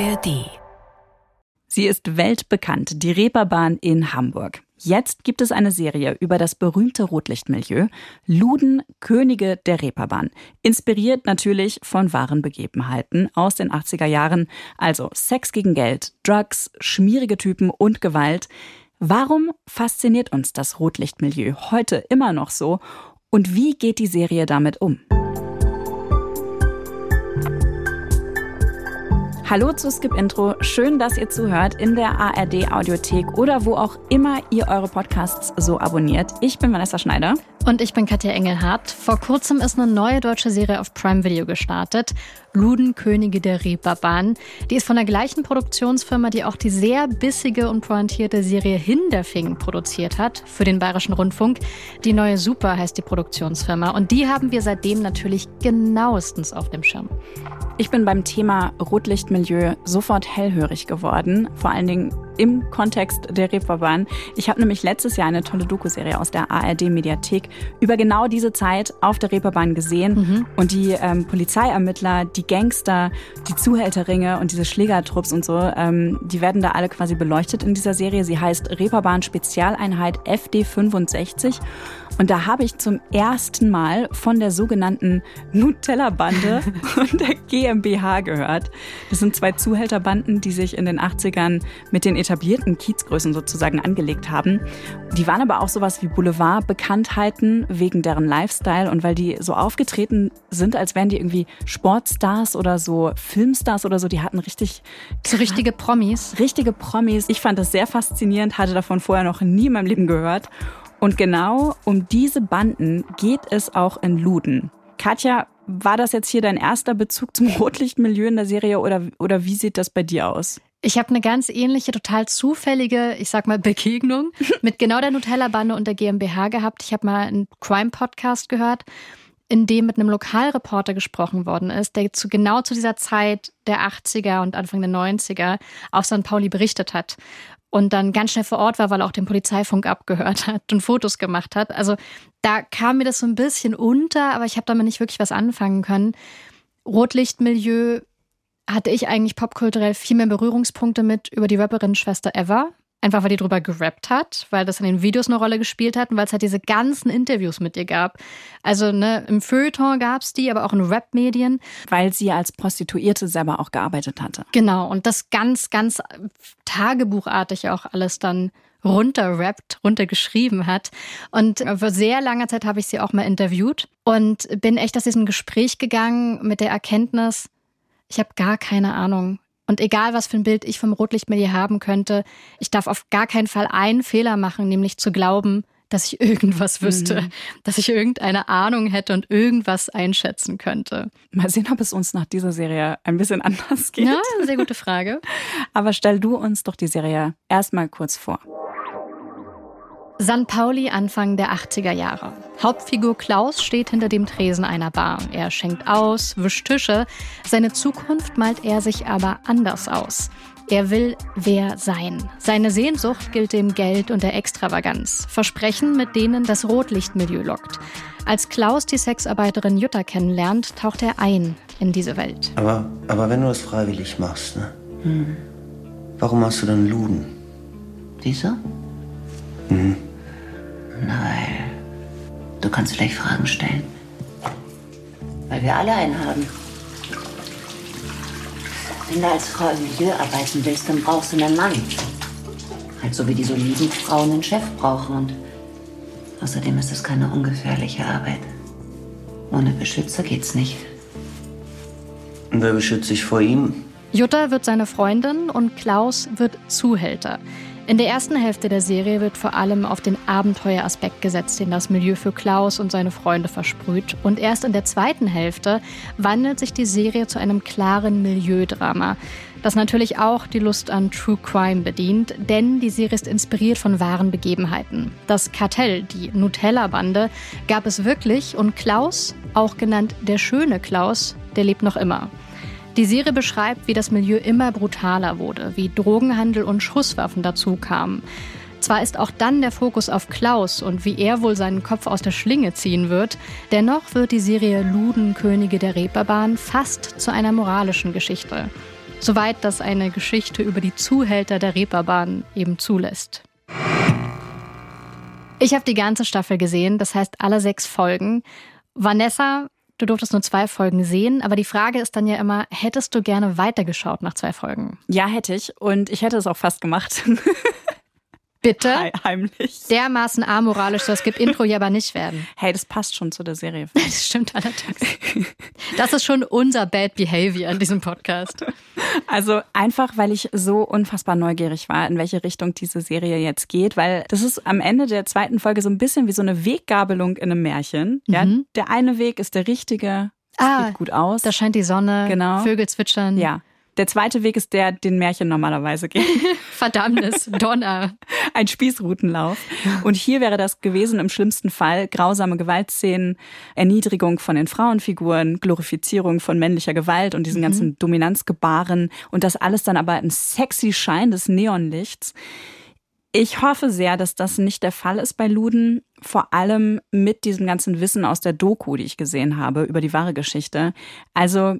ARD. Sie ist weltbekannt, die Reeperbahn in Hamburg. Jetzt gibt es eine Serie über das berühmte Rotlichtmilieu, Luden, Könige der Reeperbahn. Inspiriert natürlich von wahren Begebenheiten aus den 80er Jahren, also Sex gegen Geld, Drugs, schmierige Typen und Gewalt. Warum fasziniert uns das Rotlichtmilieu heute immer noch so und wie geht die Serie damit um? Hallo zu Skip Intro. Schön, dass ihr zuhört in der ARD Audiothek oder wo auch immer ihr eure Podcasts so abonniert. Ich bin Vanessa Schneider. Und ich bin Katja Engelhardt. Vor kurzem ist eine neue deutsche Serie auf Prime Video gestartet. Luden Könige der Reeperbahn. Die ist von der gleichen Produktionsfirma, die auch die sehr bissige und pointierte Serie Hinderfing produziert hat für den Bayerischen Rundfunk. Die neue Super heißt die Produktionsfirma. Und die haben wir seitdem natürlich genauestens auf dem Schirm. Ich bin beim Thema Rotlichtmilieu sofort hellhörig geworden. Vor allen Dingen im Kontext der Reeperbahn. Ich habe nämlich letztes Jahr eine tolle Doku-Serie aus der ARD-Mediathek über genau diese Zeit auf der Reeperbahn gesehen. Mhm. Und die ähm, Polizeiermittler, die Gangster, die Zuhälterringe und diese Schlägertrupps und so, ähm, die werden da alle quasi beleuchtet in dieser Serie. Sie heißt Reeperbahn Spezialeinheit FD 65. Und da habe ich zum ersten Mal von der sogenannten Nutella-Bande und der GmbH gehört. Das sind zwei Zuhälterbanden, die sich in den 80ern mit den etablierten Kiezgrößen sozusagen angelegt haben. Die waren aber auch sowas wie Boulevard-Bekanntheiten wegen deren Lifestyle und weil die so aufgetreten sind, als wären die irgendwie Sportstars oder so Filmstars oder so. Die hatten richtig... So richtige Promis. Richtige Promis. Ich fand das sehr faszinierend, hatte davon vorher noch nie in meinem Leben gehört. Und genau um diese Banden geht es auch in Luden. Katja, war das jetzt hier dein erster Bezug zum Rotlichtmilieu in der Serie oder, oder wie sieht das bei dir aus? Ich habe eine ganz ähnliche, total zufällige, ich sag mal, Begegnung mit genau der Nutella-Bande und der GmbH gehabt. Ich habe mal einen Crime-Podcast gehört, in dem mit einem Lokalreporter gesprochen worden ist, der zu genau zu dieser Zeit der 80er und Anfang der 90er auf St. Pauli berichtet hat und dann ganz schnell vor Ort war, weil er auch den Polizeifunk abgehört hat und Fotos gemacht hat. Also da kam mir das so ein bisschen unter, aber ich habe damit nicht wirklich was anfangen können. Rotlichtmilieu hatte ich eigentlich popkulturell viel mehr Berührungspunkte mit über die Rapperin Schwester Eva, Einfach weil die drüber gerappt hat, weil das in den Videos eine Rolle gespielt hat und weil es halt diese ganzen Interviews mit ihr gab. Also ne, im Feuilleton gab es die, aber auch in Rap-Medien. Weil sie als Prostituierte selber auch gearbeitet hatte. Genau, und das ganz, ganz tagebuchartig auch alles dann runterrappt, runtergeschrieben hat. Und vor sehr langer Zeit habe ich sie auch mal interviewt und bin echt aus diesem Gespräch gegangen mit der Erkenntnis, ich habe gar keine Ahnung, und egal, was für ein Bild ich vom Rotlichtmilieu haben könnte, ich darf auf gar keinen Fall einen Fehler machen, nämlich zu glauben, dass ich irgendwas wüsste, mhm. dass ich irgendeine Ahnung hätte und irgendwas einschätzen könnte. Mal sehen, ob es uns nach dieser Serie ein bisschen anders geht. Ja, sehr gute Frage. Aber stell du uns doch die Serie erstmal kurz vor. San Pauli Anfang der 80er Jahre. Hauptfigur Klaus steht hinter dem Tresen einer Bar. Er schenkt aus, wischt Tische. Seine Zukunft malt er sich aber anders aus. Er will wer sein. Seine Sehnsucht gilt dem Geld und der Extravaganz. Versprechen, mit denen das Rotlichtmilieu lockt. Als Klaus die Sexarbeiterin Jutta kennenlernt, taucht er ein in diese Welt. Aber, aber wenn du es freiwillig machst, ne? Hm. Warum machst du dann Luden? Dieser? Mhm. Nein. Du kannst vielleicht Fragen stellen. Weil wir alle einen haben. Wenn du als Frau im Milieu arbeiten willst, dann brauchst du einen Mann. Halt so wie die soliden Frauen einen Chef brauchen. Und außerdem ist es keine ungefährliche Arbeit. Ohne Beschützer geht's nicht. Und wer beschützt sich vor ihm? Jutta wird seine Freundin und Klaus wird Zuhälter. In der ersten Hälfte der Serie wird vor allem auf den Abenteueraspekt gesetzt, den das Milieu für Klaus und seine Freunde versprüht. Und erst in der zweiten Hälfte wandelt sich die Serie zu einem klaren Milieudrama, das natürlich auch die Lust an True Crime bedient, denn die Serie ist inspiriert von wahren Begebenheiten. Das Kartell, die Nutella-Bande, gab es wirklich und Klaus, auch genannt der schöne Klaus, der lebt noch immer. Die Serie beschreibt, wie das Milieu immer brutaler wurde, wie Drogenhandel und Schusswaffen dazu kamen. Zwar ist auch dann der Fokus auf Klaus und wie er wohl seinen Kopf aus der Schlinge ziehen wird, dennoch wird die Serie Luden Könige der Reeperbahn fast zu einer moralischen Geschichte. Soweit das eine Geschichte über die Zuhälter der Reeperbahn eben zulässt. Ich habe die ganze Staffel gesehen, das heißt alle sechs Folgen. Vanessa, du durftest nur zwei Folgen sehen, aber die Frage ist dann ja immer, hättest du gerne weitergeschaut nach zwei Folgen? Ja, hätte ich. Und ich hätte es auch fast gemacht. Bitte? Heimlich. Dermaßen amoralisch es gibt Intro ja aber nicht werden. Hey, das passt schon zu der Serie. Das stimmt allerdings. Das ist schon unser Bad Behavior in diesem Podcast. Also einfach, weil ich so unfassbar neugierig war, in welche Richtung diese Serie jetzt geht, weil das ist am Ende der zweiten Folge so ein bisschen wie so eine Weggabelung in einem Märchen. Ja, Mhm. der eine Weg ist der richtige, es Ah, sieht gut aus. Da scheint die Sonne, Genau. Vögel zwitschern. ja. Der zweite Weg ist der, den Märchen normalerweise gehen. Verdammnis, Donner. Ein Spießrutenlauf. Und hier wäre das gewesen im schlimmsten Fall grausame Gewaltszenen, Erniedrigung von den Frauenfiguren, Glorifizierung von männlicher Gewalt und diesen ganzen Dominanzgebaren und das alles dann aber ein sexy Schein des Neonlichts. Ich hoffe sehr, dass das nicht der Fall ist bei Luden, vor allem mit diesem ganzen Wissen aus der Doku, die ich gesehen habe über die wahre Geschichte. Also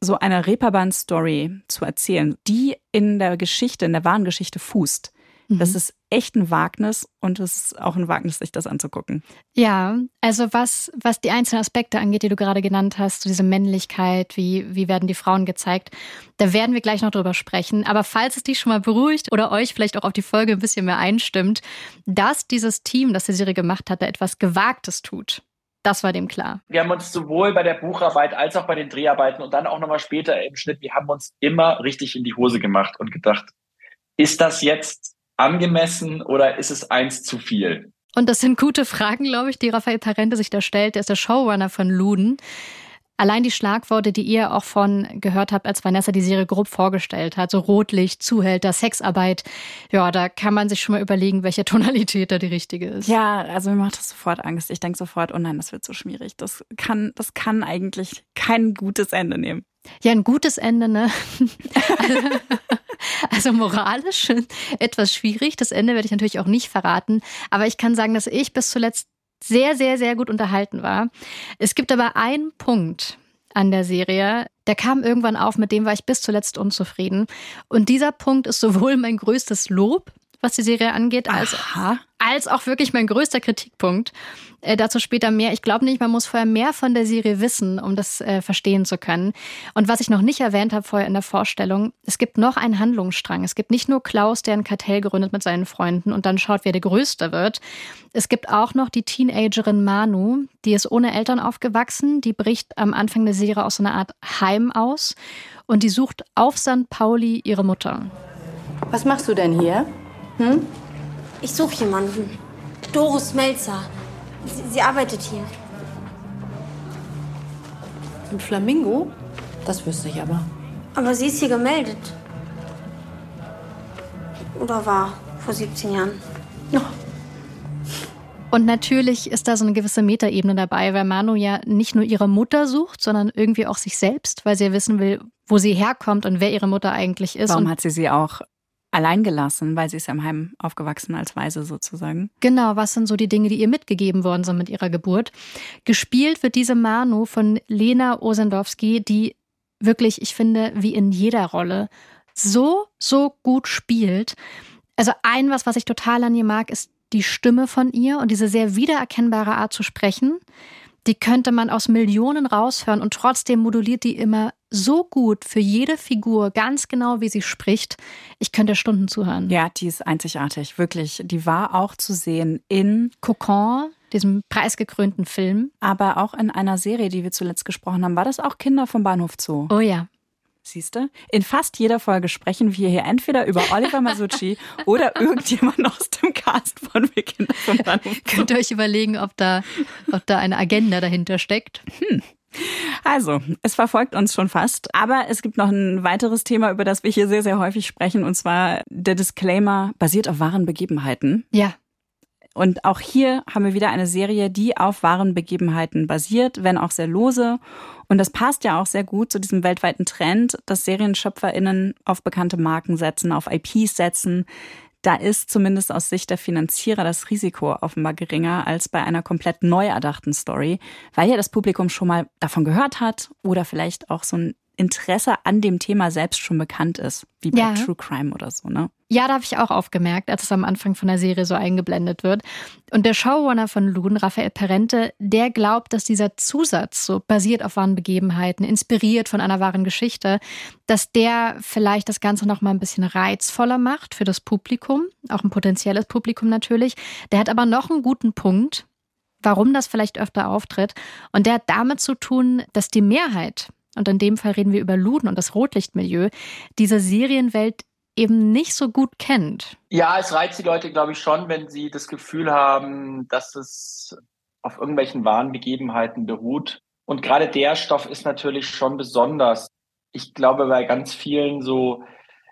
so eine Reeperbahn-Story zu erzählen, die in der Geschichte, in der wahren Geschichte fußt. Das ist echt ein Wagnis und es ist auch ein Wagnis, sich das anzugucken. Ja, also was, was die einzelnen Aspekte angeht, die du gerade genannt hast, so diese Männlichkeit, wie, wie werden die Frauen gezeigt, da werden wir gleich noch drüber sprechen. Aber falls es dich schon mal beruhigt oder euch vielleicht auch auf die Folge ein bisschen mehr einstimmt, dass dieses Team, das die Serie gemacht hat, da etwas Gewagtes tut. Das war dem klar. Wir haben uns sowohl bei der Bucharbeit als auch bei den Dreharbeiten und dann auch nochmal später im Schnitt, wir haben uns immer richtig in die Hose gemacht und gedacht, ist das jetzt angemessen oder ist es eins zu viel? Und das sind gute Fragen, glaube ich, die Raphael Parente sich da stellt. Der ist der Showrunner von Luden. Allein die Schlagworte, die ihr auch von gehört habt, als Vanessa die Serie grob vorgestellt hat, so Rotlicht, Zuhälter, Sexarbeit, ja, da kann man sich schon mal überlegen, welche Tonalität da die richtige ist. Ja, also mir macht das sofort Angst. Ich denke sofort, oh nein, das wird so schwierig. Das kann, das kann eigentlich kein gutes Ende nehmen. Ja, ein gutes Ende, ne? Also, also moralisch etwas schwierig. Das Ende werde ich natürlich auch nicht verraten. Aber ich kann sagen, dass ich bis zuletzt sehr, sehr, sehr gut unterhalten war. Es gibt aber einen Punkt an der Serie, der kam irgendwann auf, mit dem war ich bis zuletzt unzufrieden. Und dieser Punkt ist sowohl mein größtes Lob, was die Serie angeht, als, Aha. als auch wirklich mein größter Kritikpunkt. Äh, dazu später mehr. Ich glaube nicht, man muss vorher mehr von der Serie wissen, um das äh, verstehen zu können. Und was ich noch nicht erwähnt habe vorher in der Vorstellung, es gibt noch einen Handlungsstrang. Es gibt nicht nur Klaus, der ein Kartell gründet mit seinen Freunden und dann schaut, wer der Größte wird. Es gibt auch noch die Teenagerin Manu, die ist ohne Eltern aufgewachsen. Die bricht am Anfang der Serie aus so einer Art Heim aus und die sucht auf St. Pauli ihre Mutter. Was machst du denn hier? Ich suche jemanden. Doris Melzer. Sie, sie arbeitet hier. Ein Flamingo? Das wüsste ich aber. Aber sie ist hier gemeldet. Oder war vor 17 Jahren. Und natürlich ist da so eine gewisse Metaebene dabei, weil Manu ja nicht nur ihre Mutter sucht, sondern irgendwie auch sich selbst, weil sie ja wissen will, wo sie herkommt und wer ihre Mutter eigentlich ist. Warum und hat sie sie auch allein gelassen? Weil sie ist ja im Heim aufgewachsen als Waise sozusagen. Genau, was sind so die Dinge, die ihr mitgegeben worden sind mit ihrer Geburt? Gespielt wird diese Manu von Lena Osendowski, die wirklich, ich finde, wie in jeder Rolle so, so gut spielt. Also ein was, was ich total an ihr mag, ist die Stimme von ihr und diese sehr wiedererkennbare Art zu sprechen. Die könnte man aus Millionen raushören und trotzdem moduliert die immer so gut für jede Figur, ganz genau wie sie spricht. Ich könnte Stunden zuhören. Ja, die ist einzigartig, wirklich. Die war auch zu sehen in, Cocon, diesem preisgekrönten Film. aber auch in einer Serie, die wir zuletzt gesprochen haben. War das auch Kinder vom Bahnhof Zoo? Oh ja. Siehst du? In fast jeder Folge sprechen wir hier entweder über Oliver Masucci oder irgendjemand aus dem Cast von Wir Kinder vom Bahnhof. Könnt ihr euch überlegen, ob da, ob da eine Agenda dahinter steckt. Also, es verfolgt uns schon fast. Aber es gibt noch ein weiteres Thema, über das wir hier sehr, sehr häufig sprechen, und zwar der Disclaimer basiert auf wahren Begebenheiten. Ja. Und auch hier haben wir wieder eine Serie, die auf wahren Begebenheiten basiert, wenn auch sehr lose. Und das passt ja auch sehr gut zu diesem weltweiten Trend, dass SerienschöpferInnen auf bekannte Marken setzen, auf IPs setzen. Da ist zumindest aus Sicht der Finanzierer das Risiko offenbar geringer als bei einer komplett neu erdachten Story, weil ja das Publikum schon mal davon gehört hat oder vielleicht auch so ein Interesse an dem Thema selbst schon bekannt ist, wie bei Ja. True Crime oder so, ne? Ja, da habe ich auch aufgemerkt, als es am Anfang von der Serie so eingeblendet wird. Und der Showrunner von Loon, Raphael Perente, der glaubt, dass dieser Zusatz, so basiert auf wahren Begebenheiten, inspiriert von einer wahren Geschichte, dass der vielleicht das Ganze noch mal ein bisschen reizvoller macht für das Publikum, auch ein potenzielles Publikum natürlich. Der hat aber noch einen guten Punkt, warum das vielleicht öfter auftritt. Und der hat damit zu tun, dass die Mehrheit, und in dem Fall reden wir über Luden und das Rotlichtmilieu, diese Serienwelt eben nicht so gut kennt. Ja, es reizt die Leute, glaube ich, schon, wenn sie das Gefühl haben, dass es auf irgendwelchen wahren Begebenheiten beruht. Und gerade der Stoff ist natürlich schon besonders. Ich glaube, bei ganz vielen so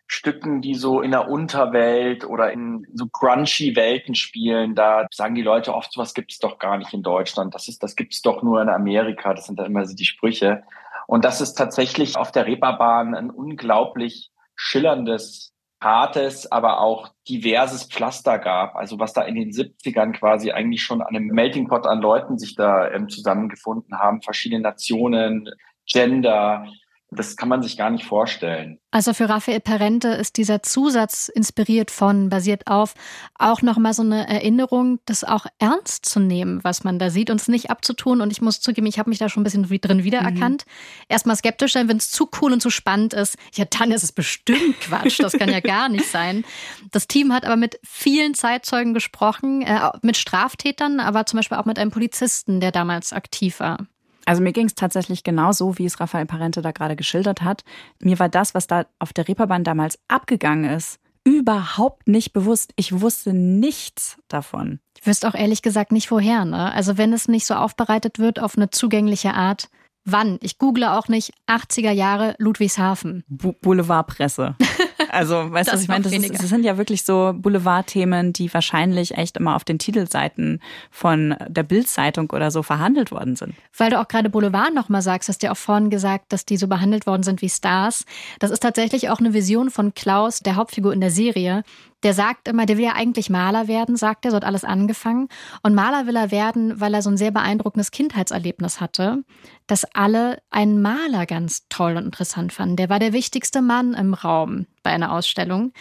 Stücken, die so in der Unterwelt oder in so crunchy Welten spielen, da sagen die Leute oft, sowas gibt es doch gar nicht in Deutschland. Das ist, das gibt es doch nur in Amerika. Das sind dann immer so die Sprüche. Und das ist tatsächlich auf der Reeperbahn ein unglaublich schillerndes, hartes, aber auch diverses Pflaster gab. Also was da in den 70ern quasi eigentlich schon an einem Melting Pot an Leuten sich da ähm, zusammengefunden haben, verschiedene Nationen, Gender, das kann man sich gar nicht vorstellen. Also für Raphael Perente ist dieser Zusatz inspiriert von, basiert auf, auch nochmal so eine Erinnerung, das auch ernst zu nehmen, was man da sieht und es nicht abzutun. Und ich muss zugeben, ich habe mich da schon ein bisschen wie drin wiedererkannt. Erstmal skeptisch sein, wenn es zu cool und zu spannend ist. Ja, dann ist es bestimmt Quatsch. Das kann ja gar nicht sein. Das Team hat aber mit vielen Zeitzeugen gesprochen, äh, mit Straftätern, aber zum Beispiel auch mit einem Polizisten, der damals aktiv war. Also mir ging es tatsächlich genauso, wie es Raphael Parente da gerade geschildert hat. Mir war das, was da auf der Reeperbahn damals abgegangen ist, überhaupt nicht bewusst. Ich wusste nichts davon. Ich wüsste auch ehrlich gesagt nicht woher. Ne? Also wenn es nicht so aufbereitet wird auf eine zugängliche Art, wann? Ich google auch nicht 80er Jahre Ludwigshafen. Bu Boulevardpresse. Also, weißt du, was ich meine? Das, ist, das sind ja wirklich so Boulevardthemen, die wahrscheinlich echt immer auf den Titelseiten von der Bildzeitung oder so verhandelt worden sind. Weil du auch gerade Boulevard nochmal sagst, hast du ja auch vorhin gesagt, dass die so behandelt worden sind wie Stars. Das ist tatsächlich auch eine Vision von Klaus, der Hauptfigur in der Serie. Der sagt immer, der will ja eigentlich Maler werden, sagt er, so hat alles angefangen. Und Maler will er werden, weil er so ein sehr beeindruckendes Kindheitserlebnis hatte, dass alle einen Maler ganz toll und interessant fanden. Der war der wichtigste Mann im Raum bei einer Ausstellung.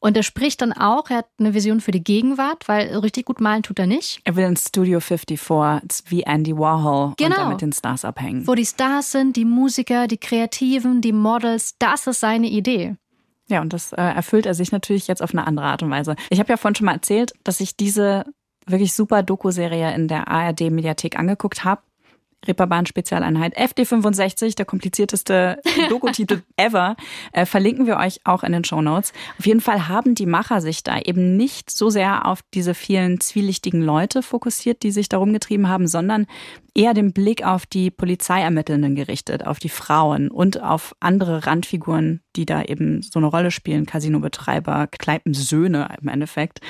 Und er spricht dann auch, er hat eine Vision für die Gegenwart, weil richtig gut malen tut er nicht. Er will ins Studio 54, es ist wie Andy Warhol und Genau. da mit den Stars abhängen. Wo die Stars sind, die Musiker, die Kreativen, die Models, das ist seine Idee. Ja, und das äh, erfüllt er sich natürlich jetzt auf eine andere Art und Weise. Ich habe ja vorhin schon mal erzählt, dass ich diese wirklich super Doku-Serie in der ARD-Mediathek angeguckt habe. Reeperbahn-Spezialeinheit FD65, der komplizierteste Doku-Titel ever, äh, verlinken wir euch auch in den Shownotes. Auf jeden Fall haben die Macher sich da eben nicht so sehr auf diese vielen zwielichtigen Leute fokussiert, die sich darum getrieben haben, sondern eher den Blick auf die Polizeiermittelnden gerichtet, auf die Frauen und auf andere Randfiguren, die da eben so eine Rolle spielen, Casinobetreiber, Kneipensöhne im Endeffekt.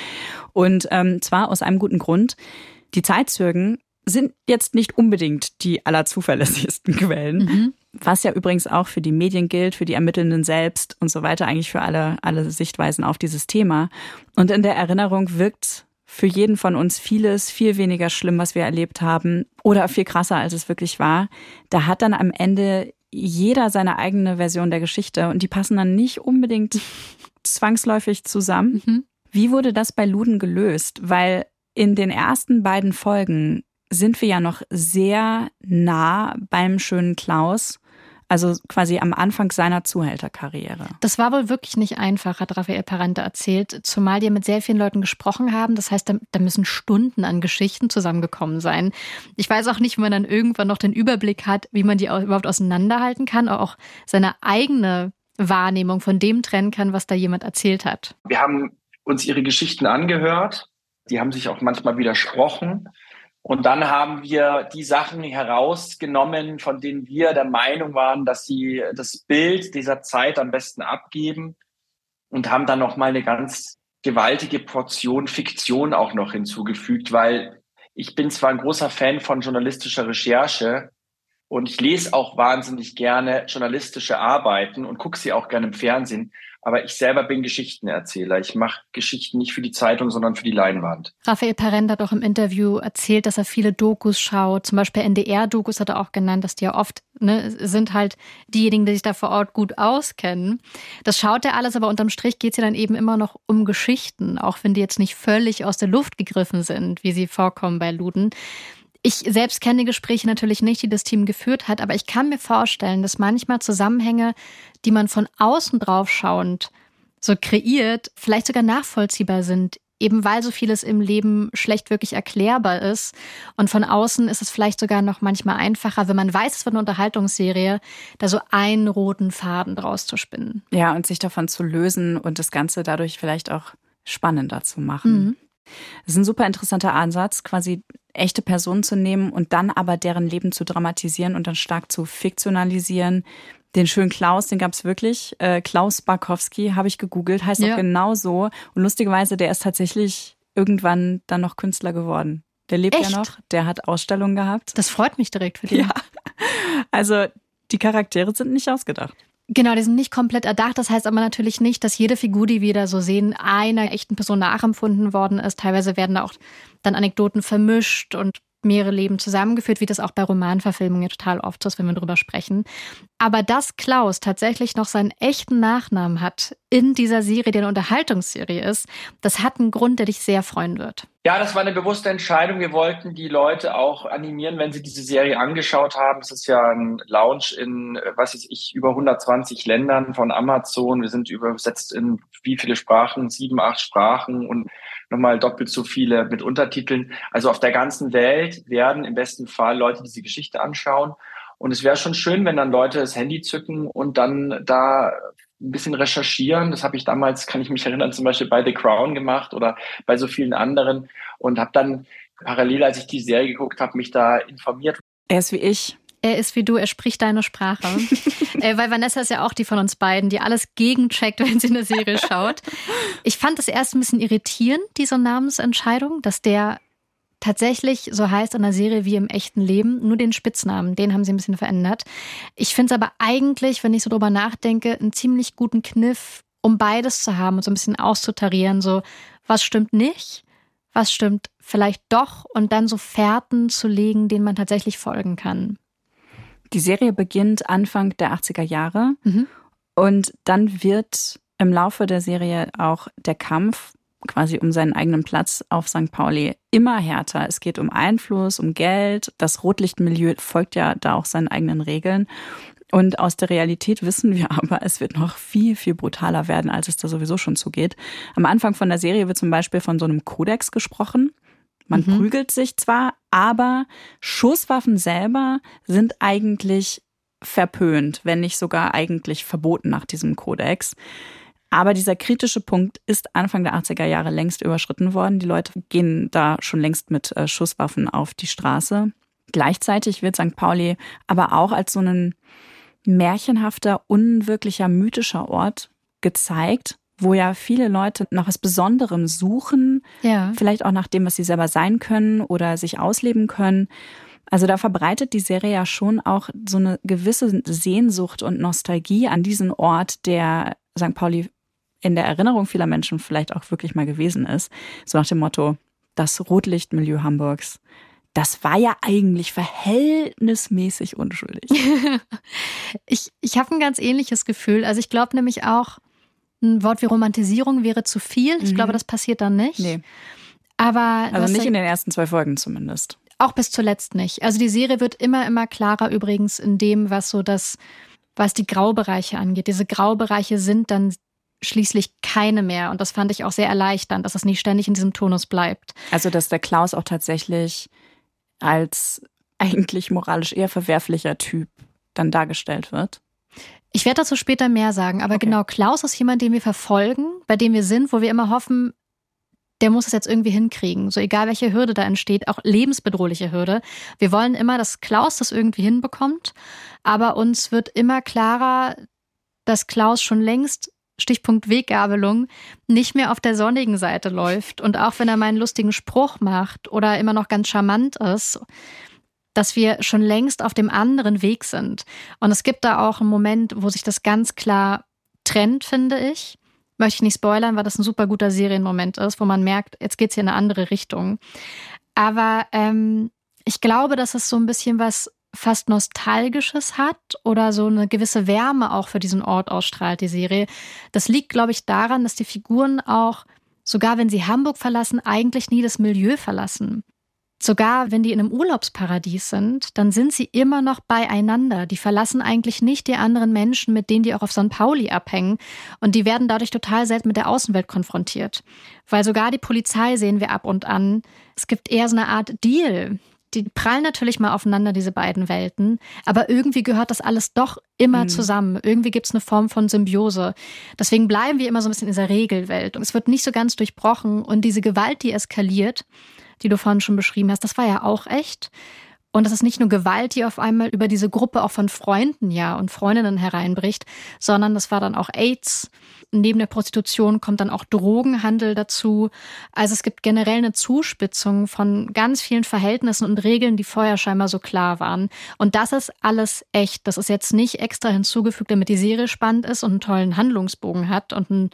Und ähm, zwar aus einem guten Grund. Die Zeitzeugen sind jetzt nicht unbedingt die allerzuverlässigsten Quellen. Was ja übrigens auch für die Medien gilt, für die Ermittelnden selbst und so weiter, eigentlich für alle, alle Sichtweisen auf dieses Thema. Und in der Erinnerung wirkt für jeden von uns vieles viel weniger schlimm, was wir erlebt haben, oder viel krasser, als es wirklich war. Da hat dann am Ende jeder seine eigene Version der Geschichte und die passen dann nicht unbedingt zwangsläufig zusammen. Wie wurde das bei Luden gelöst? Weil in den ersten beiden Folgen sind wir ja noch sehr nah beim schönen Klaus, also quasi am Anfang seiner Zuhälterkarriere. Das war wohl wirklich nicht einfach, hat Raphael Parente erzählt, zumal die mit sehr vielen Leuten gesprochen haben. Das heißt, da, da müssen Stunden an Geschichten zusammengekommen sein. Ich weiß auch nicht, wie man dann irgendwann noch den Überblick hat, wie man die überhaupt auseinanderhalten kann, auch seine eigene Wahrnehmung von dem trennen kann, was da jemand erzählt hat. Wir haben uns ihre Geschichten angehört. Die haben sich auch manchmal widersprochen. Und dann haben wir die Sachen herausgenommen, von denen wir der Meinung waren, dass sie das Bild dieser Zeit am besten abgeben und haben dann noch mal eine ganz gewaltige Portion Fiktion auch noch hinzugefügt, weil ich bin zwar ein großer Fan von journalistischer Recherche, Und ich lese auch wahnsinnig gerne journalistische Arbeiten und gucke sie auch gerne im Fernsehen. Aber ich selber bin Geschichtenerzähler. Ich mache Geschichten nicht für die Zeitung, sondern für die Leinwand. Raphael Parent hat auch im Interview erzählt, dass er viele Dokus schaut. Zum Beispiel NDR-Dokus hat er auch genannt, dass die ja oft ne, sind halt diejenigen, die sich da vor Ort gut auskennen. Das schaut er alles, aber unterm Strich geht es ja dann eben immer noch um Geschichten, auch wenn die jetzt nicht völlig aus der Luft gegriffen sind, wie sie vorkommen bei Luden. Ich selbst kenne die Gespräche natürlich nicht, die das Team geführt hat, aber ich kann mir vorstellen, dass manchmal Zusammenhänge, die man von außen drauf schauend so kreiert, vielleicht sogar nachvollziehbar sind, eben weil so vieles im Leben schlecht wirklich erklärbar ist. Und von außen ist es vielleicht sogar noch manchmal einfacher, wenn man weiß, es wird eine Unterhaltungsserie, da so einen roten Faden draus zu spinnen. Ja, und sich davon zu lösen und das Ganze dadurch vielleicht auch spannender zu machen. Mhm. Das ist ein super interessanter Ansatz, quasi echte Personen zu nehmen und dann aber deren Leben zu dramatisieren und dann stark zu fiktionalisieren. Den schönen Klaus, den gab es wirklich. Äh, Klaus Barkowski habe ich gegoogelt, heißt ja. auch genau so. Und lustigerweise, der ist tatsächlich irgendwann dann noch Künstler geworden. Der lebt Echt? ja noch, der hat Ausstellungen gehabt. Das freut mich direkt für dich. Ja. Also die Charaktere sind nicht ausgedacht. Genau, die sind nicht komplett erdacht. Das heißt aber natürlich nicht, dass jede Figur, die wir da so sehen, einer echten Person nachempfunden worden ist. Teilweise werden da auch dann Anekdoten vermischt und mehrere Leben zusammengeführt, wie das auch bei Romanverfilmungen total oft ist, wenn wir darüber sprechen. Aber dass Klaus tatsächlich noch seinen echten Nachnamen hat in dieser Serie, die eine Unterhaltungsserie ist, das hat einen Grund, der dich sehr freuen wird. Ja, das war eine bewusste Entscheidung. Wir wollten die Leute auch animieren, wenn sie diese Serie angeschaut haben. Es ist ja ein Launch in, was weiß ich, über 120 Ländern von Amazon. Wir sind übersetzt in wie viele Sprachen? Sieben, acht Sprachen und nochmal doppelt so viele mit Untertiteln. Also auf der ganzen Welt werden im besten Fall Leute diese Geschichte anschauen. Und es wäre schon schön, wenn dann Leute das Handy zücken und dann da ein bisschen recherchieren. Das habe ich damals, kann ich mich erinnern, zum Beispiel bei The Crown gemacht oder bei so vielen anderen und habe dann parallel, als ich die Serie geguckt habe, mich da informiert. Er ist wie ich. Er ist wie du, er spricht deine Sprache. äh, weil Vanessa ist ja auch die von uns beiden, die alles gegencheckt, wenn sie eine Serie schaut. Ich fand das erst ein bisschen irritierend, diese Namensentscheidung, dass der tatsächlich so heißt in der Serie wie im echten Leben. Nur den Spitznamen, den haben sie ein bisschen verändert. Ich finde es aber eigentlich, wenn ich so drüber nachdenke, einen ziemlich guten Kniff, um beides zu haben und so ein bisschen auszutarieren. So, was stimmt nicht? Was stimmt vielleicht doch? Und dann so Fährten zu legen, denen man tatsächlich folgen kann. Die Serie beginnt Anfang der 80er Jahre mhm. und dann wird im Laufe der Serie auch der Kampf quasi um seinen eigenen Platz auf St. Pauli immer härter. Es geht um Einfluss, um Geld. Das Rotlichtmilieu folgt ja da auch seinen eigenen Regeln. Und aus der Realität wissen wir aber, es wird noch viel, viel brutaler werden, als es da sowieso schon zugeht. Am Anfang von der Serie wird zum Beispiel von so einem Kodex gesprochen. Man mhm. prügelt sich zwar, aber Schusswaffen selber sind eigentlich verpönt, wenn nicht sogar eigentlich verboten nach diesem Kodex. Aber dieser kritische Punkt ist Anfang der 80er Jahre längst überschritten worden. Die Leute gehen da schon längst mit äh, Schusswaffen auf die Straße. Gleichzeitig wird St. Pauli aber auch als so ein märchenhafter, unwirklicher, mythischer Ort gezeigt, wo ja viele Leute nach was Besonderem suchen, ja. vielleicht auch nach dem, was sie selber sein können oder sich ausleben können. Also da verbreitet die Serie ja schon auch so eine gewisse Sehnsucht und Nostalgie an diesen Ort, der St. Pauli in der Erinnerung vieler Menschen vielleicht auch wirklich mal gewesen ist. So nach dem Motto, das Rotlichtmilieu Hamburgs, das war ja eigentlich verhältnismäßig unschuldig. ich ich habe ein ganz ähnliches Gefühl. Also ich glaube nämlich auch, ein Wort wie Romantisierung wäre zu viel. Ich mhm. glaube, das passiert dann nicht. Nee. Aber also nicht in den ersten zwei Folgen zumindest. Auch bis zuletzt nicht. Also die Serie wird immer, immer klarer übrigens in dem, was so das, was die Graubereiche angeht. Diese Graubereiche sind dann schließlich keine mehr. Und das fand ich auch sehr erleichternd, dass das nicht ständig in diesem Tonus bleibt. Also, dass der Klaus auch tatsächlich als eigentlich moralisch eher verwerflicher Typ dann dargestellt wird. Ich werde dazu später mehr sagen, aber okay. genau, Klaus ist jemand, den wir verfolgen, bei dem wir sind, wo wir immer hoffen, der muss es jetzt irgendwie hinkriegen. So egal welche Hürde da entsteht, auch lebensbedrohliche Hürde. Wir wollen immer, dass Klaus das irgendwie hinbekommt, aber uns wird immer klarer, dass Klaus schon längst Stichpunkt Weggabelung, nicht mehr auf der sonnigen Seite läuft. Und auch wenn er mal einen lustigen Spruch macht oder immer noch ganz charmant ist, dass wir schon längst auf dem anderen Weg sind. Und es gibt da auch einen Moment, wo sich das ganz klar trennt, finde ich. Möchte ich nicht spoilern, weil das ein super guter Serienmoment ist, wo man merkt, jetzt geht es hier in eine andere Richtung. Aber ähm, ich glaube, dass es so ein bisschen was fast Nostalgisches hat oder so eine gewisse Wärme auch für diesen Ort ausstrahlt, die Serie. Das liegt, glaube ich, daran, dass die Figuren auch, sogar wenn sie Hamburg verlassen, eigentlich nie das Milieu verlassen. Sogar wenn die in einem Urlaubsparadies sind, dann sind sie immer noch beieinander. Die verlassen eigentlich nicht die anderen Menschen, mit denen die auch auf St. Pauli abhängen. Und die werden dadurch total selten mit der Außenwelt konfrontiert. Weil sogar die Polizei sehen wir ab und an. Es gibt eher so eine Art Deal die prallen natürlich mal aufeinander, diese beiden Welten, aber irgendwie gehört das alles doch immer mhm. zusammen. Irgendwie gibt es eine Form von Symbiose. Deswegen bleiben wir immer so ein bisschen in dieser Regelwelt und es wird nicht so ganz durchbrochen und diese Gewalt, die eskaliert, die du vorhin schon beschrieben hast, das war ja auch echt. Und das ist nicht nur Gewalt, die auf einmal über diese Gruppe auch von Freunden ja und Freundinnen hereinbricht, sondern das war dann auch AIDS. Neben der Prostitution kommt dann auch Drogenhandel dazu. Also es gibt generell eine Zuspitzung von ganz vielen Verhältnissen und Regeln, die vorher scheinbar so klar waren. Und das ist alles echt. Das ist jetzt nicht extra hinzugefügt, damit die Serie spannend ist und einen tollen Handlungsbogen hat und ein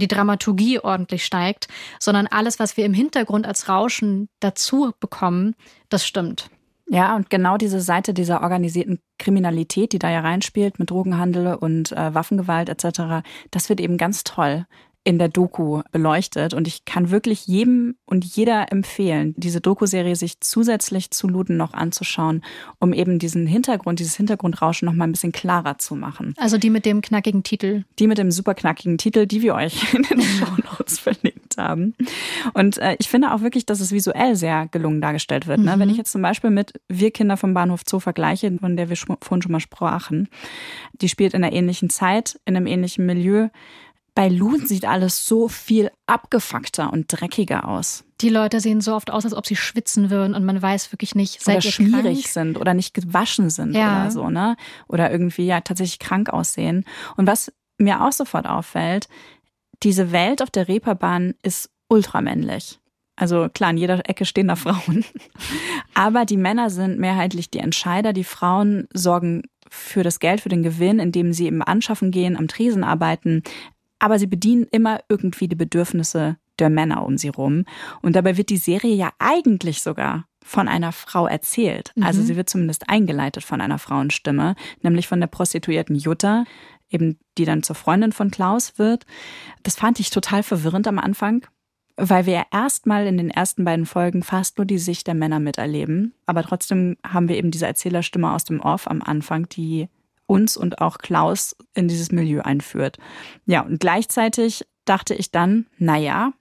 die Dramaturgie ordentlich steigt, sondern alles, was wir im Hintergrund als Rauschen dazu bekommen, das stimmt. Ja, und genau diese Seite dieser organisierten Kriminalität, die da ja reinspielt mit Drogenhandel und äh, Waffengewalt etc., das wird eben ganz toll in der Doku beleuchtet. Und ich kann wirklich jedem und jeder empfehlen, diese Doku-Serie sich zusätzlich zu Luden noch anzuschauen, um eben diesen Hintergrund, dieses Hintergrundrauschen noch mal ein bisschen klarer zu machen. Also die mit dem knackigen Titel. Die mit dem super knackigen Titel, die wir euch in den Show Notes verlinkt haben. Und äh, ich finde auch wirklich, dass es visuell sehr gelungen dargestellt wird. Ne? Mhm. Wenn ich jetzt zum Beispiel mit Wir Kinder vom Bahnhof Zoo vergleiche, von der wir vorhin schon mal sprachen, die spielt in einer ähnlichen Zeit, in einem ähnlichen Milieu bei Loon sieht alles so viel abgefuckter und dreckiger aus. Die Leute sehen so oft aus, als ob sie schwitzen würden und man weiß wirklich nicht, seid oder schmierig krank? sind oder nicht gewaschen sind ja. oder so, ne? Oder irgendwie ja tatsächlich krank aussehen. Und was mir auch sofort auffällt, diese Welt auf der Reeperbahn ist ultramännlich. Also klar, in jeder Ecke stehen da Frauen. Aber die Männer sind mehrheitlich die Entscheider. Die Frauen sorgen für das Geld, für den Gewinn, indem sie eben anschaffen gehen, am Tresen arbeiten, aber sie bedienen immer irgendwie die Bedürfnisse der Männer um sie rum. Und dabei wird die Serie ja eigentlich sogar von einer Frau erzählt. Also mhm. Also sie wird zumindest eingeleitet von einer Frauenstimme, nämlich von der Prostituierten Jutta, eben die dann zur Freundin von Klaus wird. Das fand ich total verwirrend am Anfang, weil wir ja erstmal in den ersten beiden Folgen fast nur die Sicht der Männer miterleben. Aber trotzdem haben wir eben diese Erzählerstimme aus dem Off am Anfang, die uns und auch Klaus in dieses Milieu einführt. Ja, und gleichzeitig dachte ich dann, naja,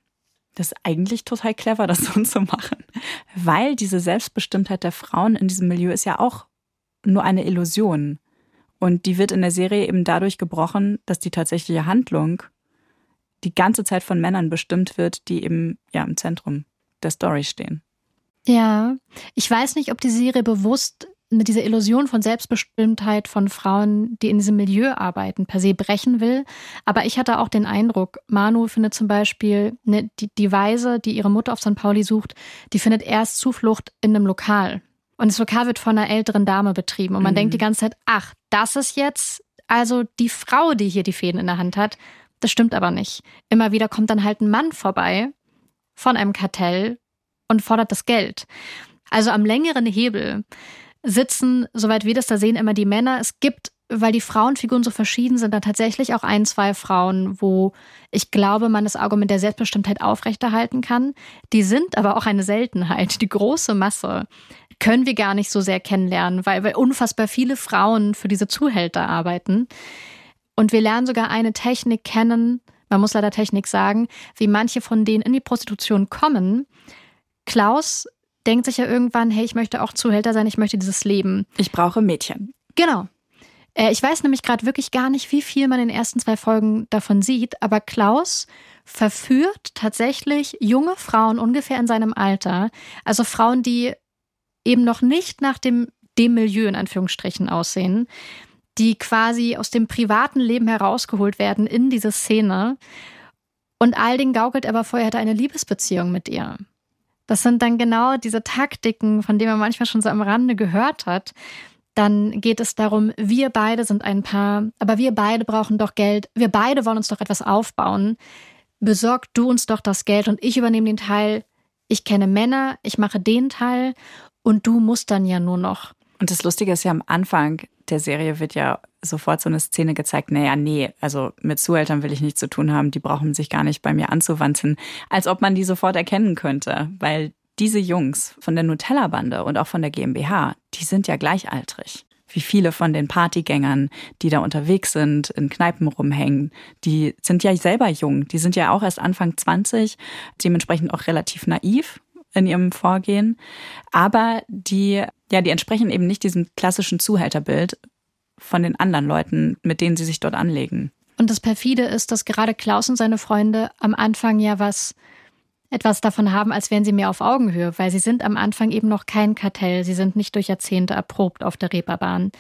das ist eigentlich total clever, das so zu machen. Weil diese Selbstbestimmtheit der Frauen in diesem Milieu ist ja auch nur eine Illusion. Und die wird in der Serie eben dadurch gebrochen, dass die tatsächliche Handlung die ganze Zeit von Männern bestimmt wird, die eben ja im Zentrum der Story stehen. Ja, ich weiß nicht, ob die Serie bewusst mit dieser Illusion von Selbstbestimmtheit von Frauen, die in diesem Milieu arbeiten, per se brechen will. Aber ich hatte auch den Eindruck, Manu findet zum Beispiel ne, die, die Weise, die ihre Mutter auf St. Pauli sucht, die findet erst Zuflucht in einem Lokal. Und das Lokal wird von einer älteren Dame betrieben. Und man mhm. denkt die ganze Zeit, ach, das ist jetzt also die Frau, die hier die Fäden in der Hand hat. Das stimmt aber nicht. Immer wieder kommt dann halt ein Mann vorbei von einem Kartell und fordert das Geld. Also am längeren Hebel sitzen, soweit wir das da sehen, immer die Männer. Es gibt, weil die Frauenfiguren so verschieden sind, dann tatsächlich auch ein, zwei Frauen, wo ich glaube, man das Argument der Selbstbestimmtheit aufrechterhalten kann. Die sind aber auch eine Seltenheit. Die große Masse können wir gar nicht so sehr kennenlernen, weil, weil unfassbar viele Frauen für diese Zuhälter arbeiten. Und wir lernen sogar eine Technik kennen, man muss leider Technik sagen, wie manche von denen in die Prostitution kommen. Klaus denkt sich ja irgendwann, hey, ich möchte auch Zuhälter sein, ich möchte dieses Leben. Ich brauche Mädchen. Genau. Äh, ich weiß nämlich gerade wirklich gar nicht, wie viel man in den ersten zwei Folgen davon sieht, aber Klaus verführt tatsächlich junge Frauen ungefähr in seinem Alter, also Frauen, die eben noch nicht nach dem, dem Milieu in Anführungsstrichen aussehen, die quasi aus dem privaten Leben herausgeholt werden in diese Szene. Und all den gaukelt er aber vorher, hätte eine Liebesbeziehung mit ihr. Das sind dann genau diese Taktiken, von denen man manchmal schon so am Rande gehört hat. Dann geht es darum, wir beide sind ein Paar, aber wir beide brauchen doch Geld. Wir beide wollen uns doch etwas aufbauen. Besorg du uns doch das Geld und ich übernehme den Teil. Ich kenne Männer, ich mache den Teil und du musst dann ja nur noch. Und das Lustige ist ja am Anfang der Serie wird ja sofort so eine Szene gezeigt, naja, nee, also mit Zuhältern will ich nichts zu tun haben, die brauchen sich gar nicht bei mir anzuwanzen, als ob man die sofort erkennen könnte, weil diese Jungs von der Nutella-Bande und auch von der GmbH, die sind ja gleichaltrig. Wie viele von den Partygängern, die da unterwegs sind, in Kneipen rumhängen, die sind ja selber jung. Die sind ja auch erst Anfang 20, dementsprechend auch relativ naiv in ihrem Vorgehen. Aber die, ja, die entsprechen eben nicht diesem klassischen Zuhälterbild von den anderen Leuten, mit denen sie sich dort anlegen. Und das perfide ist, dass gerade Klaus und seine Freunde am Anfang ja was etwas davon haben, als wären sie mehr auf Augenhöhe, weil sie sind am Anfang eben noch kein Kartell, sie sind nicht durch Jahrzehnte erprobt auf der Reeperbahn.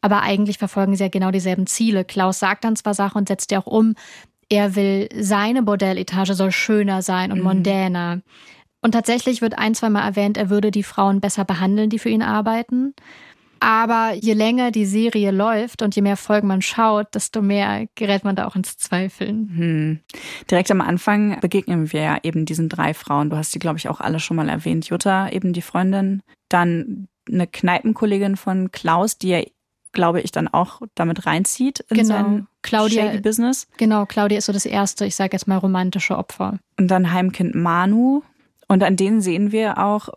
Aber eigentlich verfolgen sie ja genau dieselben Ziele. Klaus sagt dann zwar Sachen und setzt ja auch um, er will, seine Bordelletage soll schöner sein und mhm. mondäner. Und tatsächlich wird ein, zweimal erwähnt, er würde die Frauen besser behandeln, die für ihn arbeiten. Aber je länger die Serie läuft und je mehr Folgen man schaut, desto mehr gerät man da auch ins Zweifeln. Hm. Direkt am Anfang begegnen wir ja eben diesen drei Frauen. Du hast die, glaube ich, auch alle schon mal erwähnt. Jutta, eben die Freundin. Dann eine Kneipenkollegin von Klaus, die ja, glaube ich, dann auch damit reinzieht in genau. sein Claudia, Business. Genau, Claudia ist so das erste, ich sage jetzt mal, romantische Opfer. Und dann Heimkind Manu, und an denen sehen wir auch,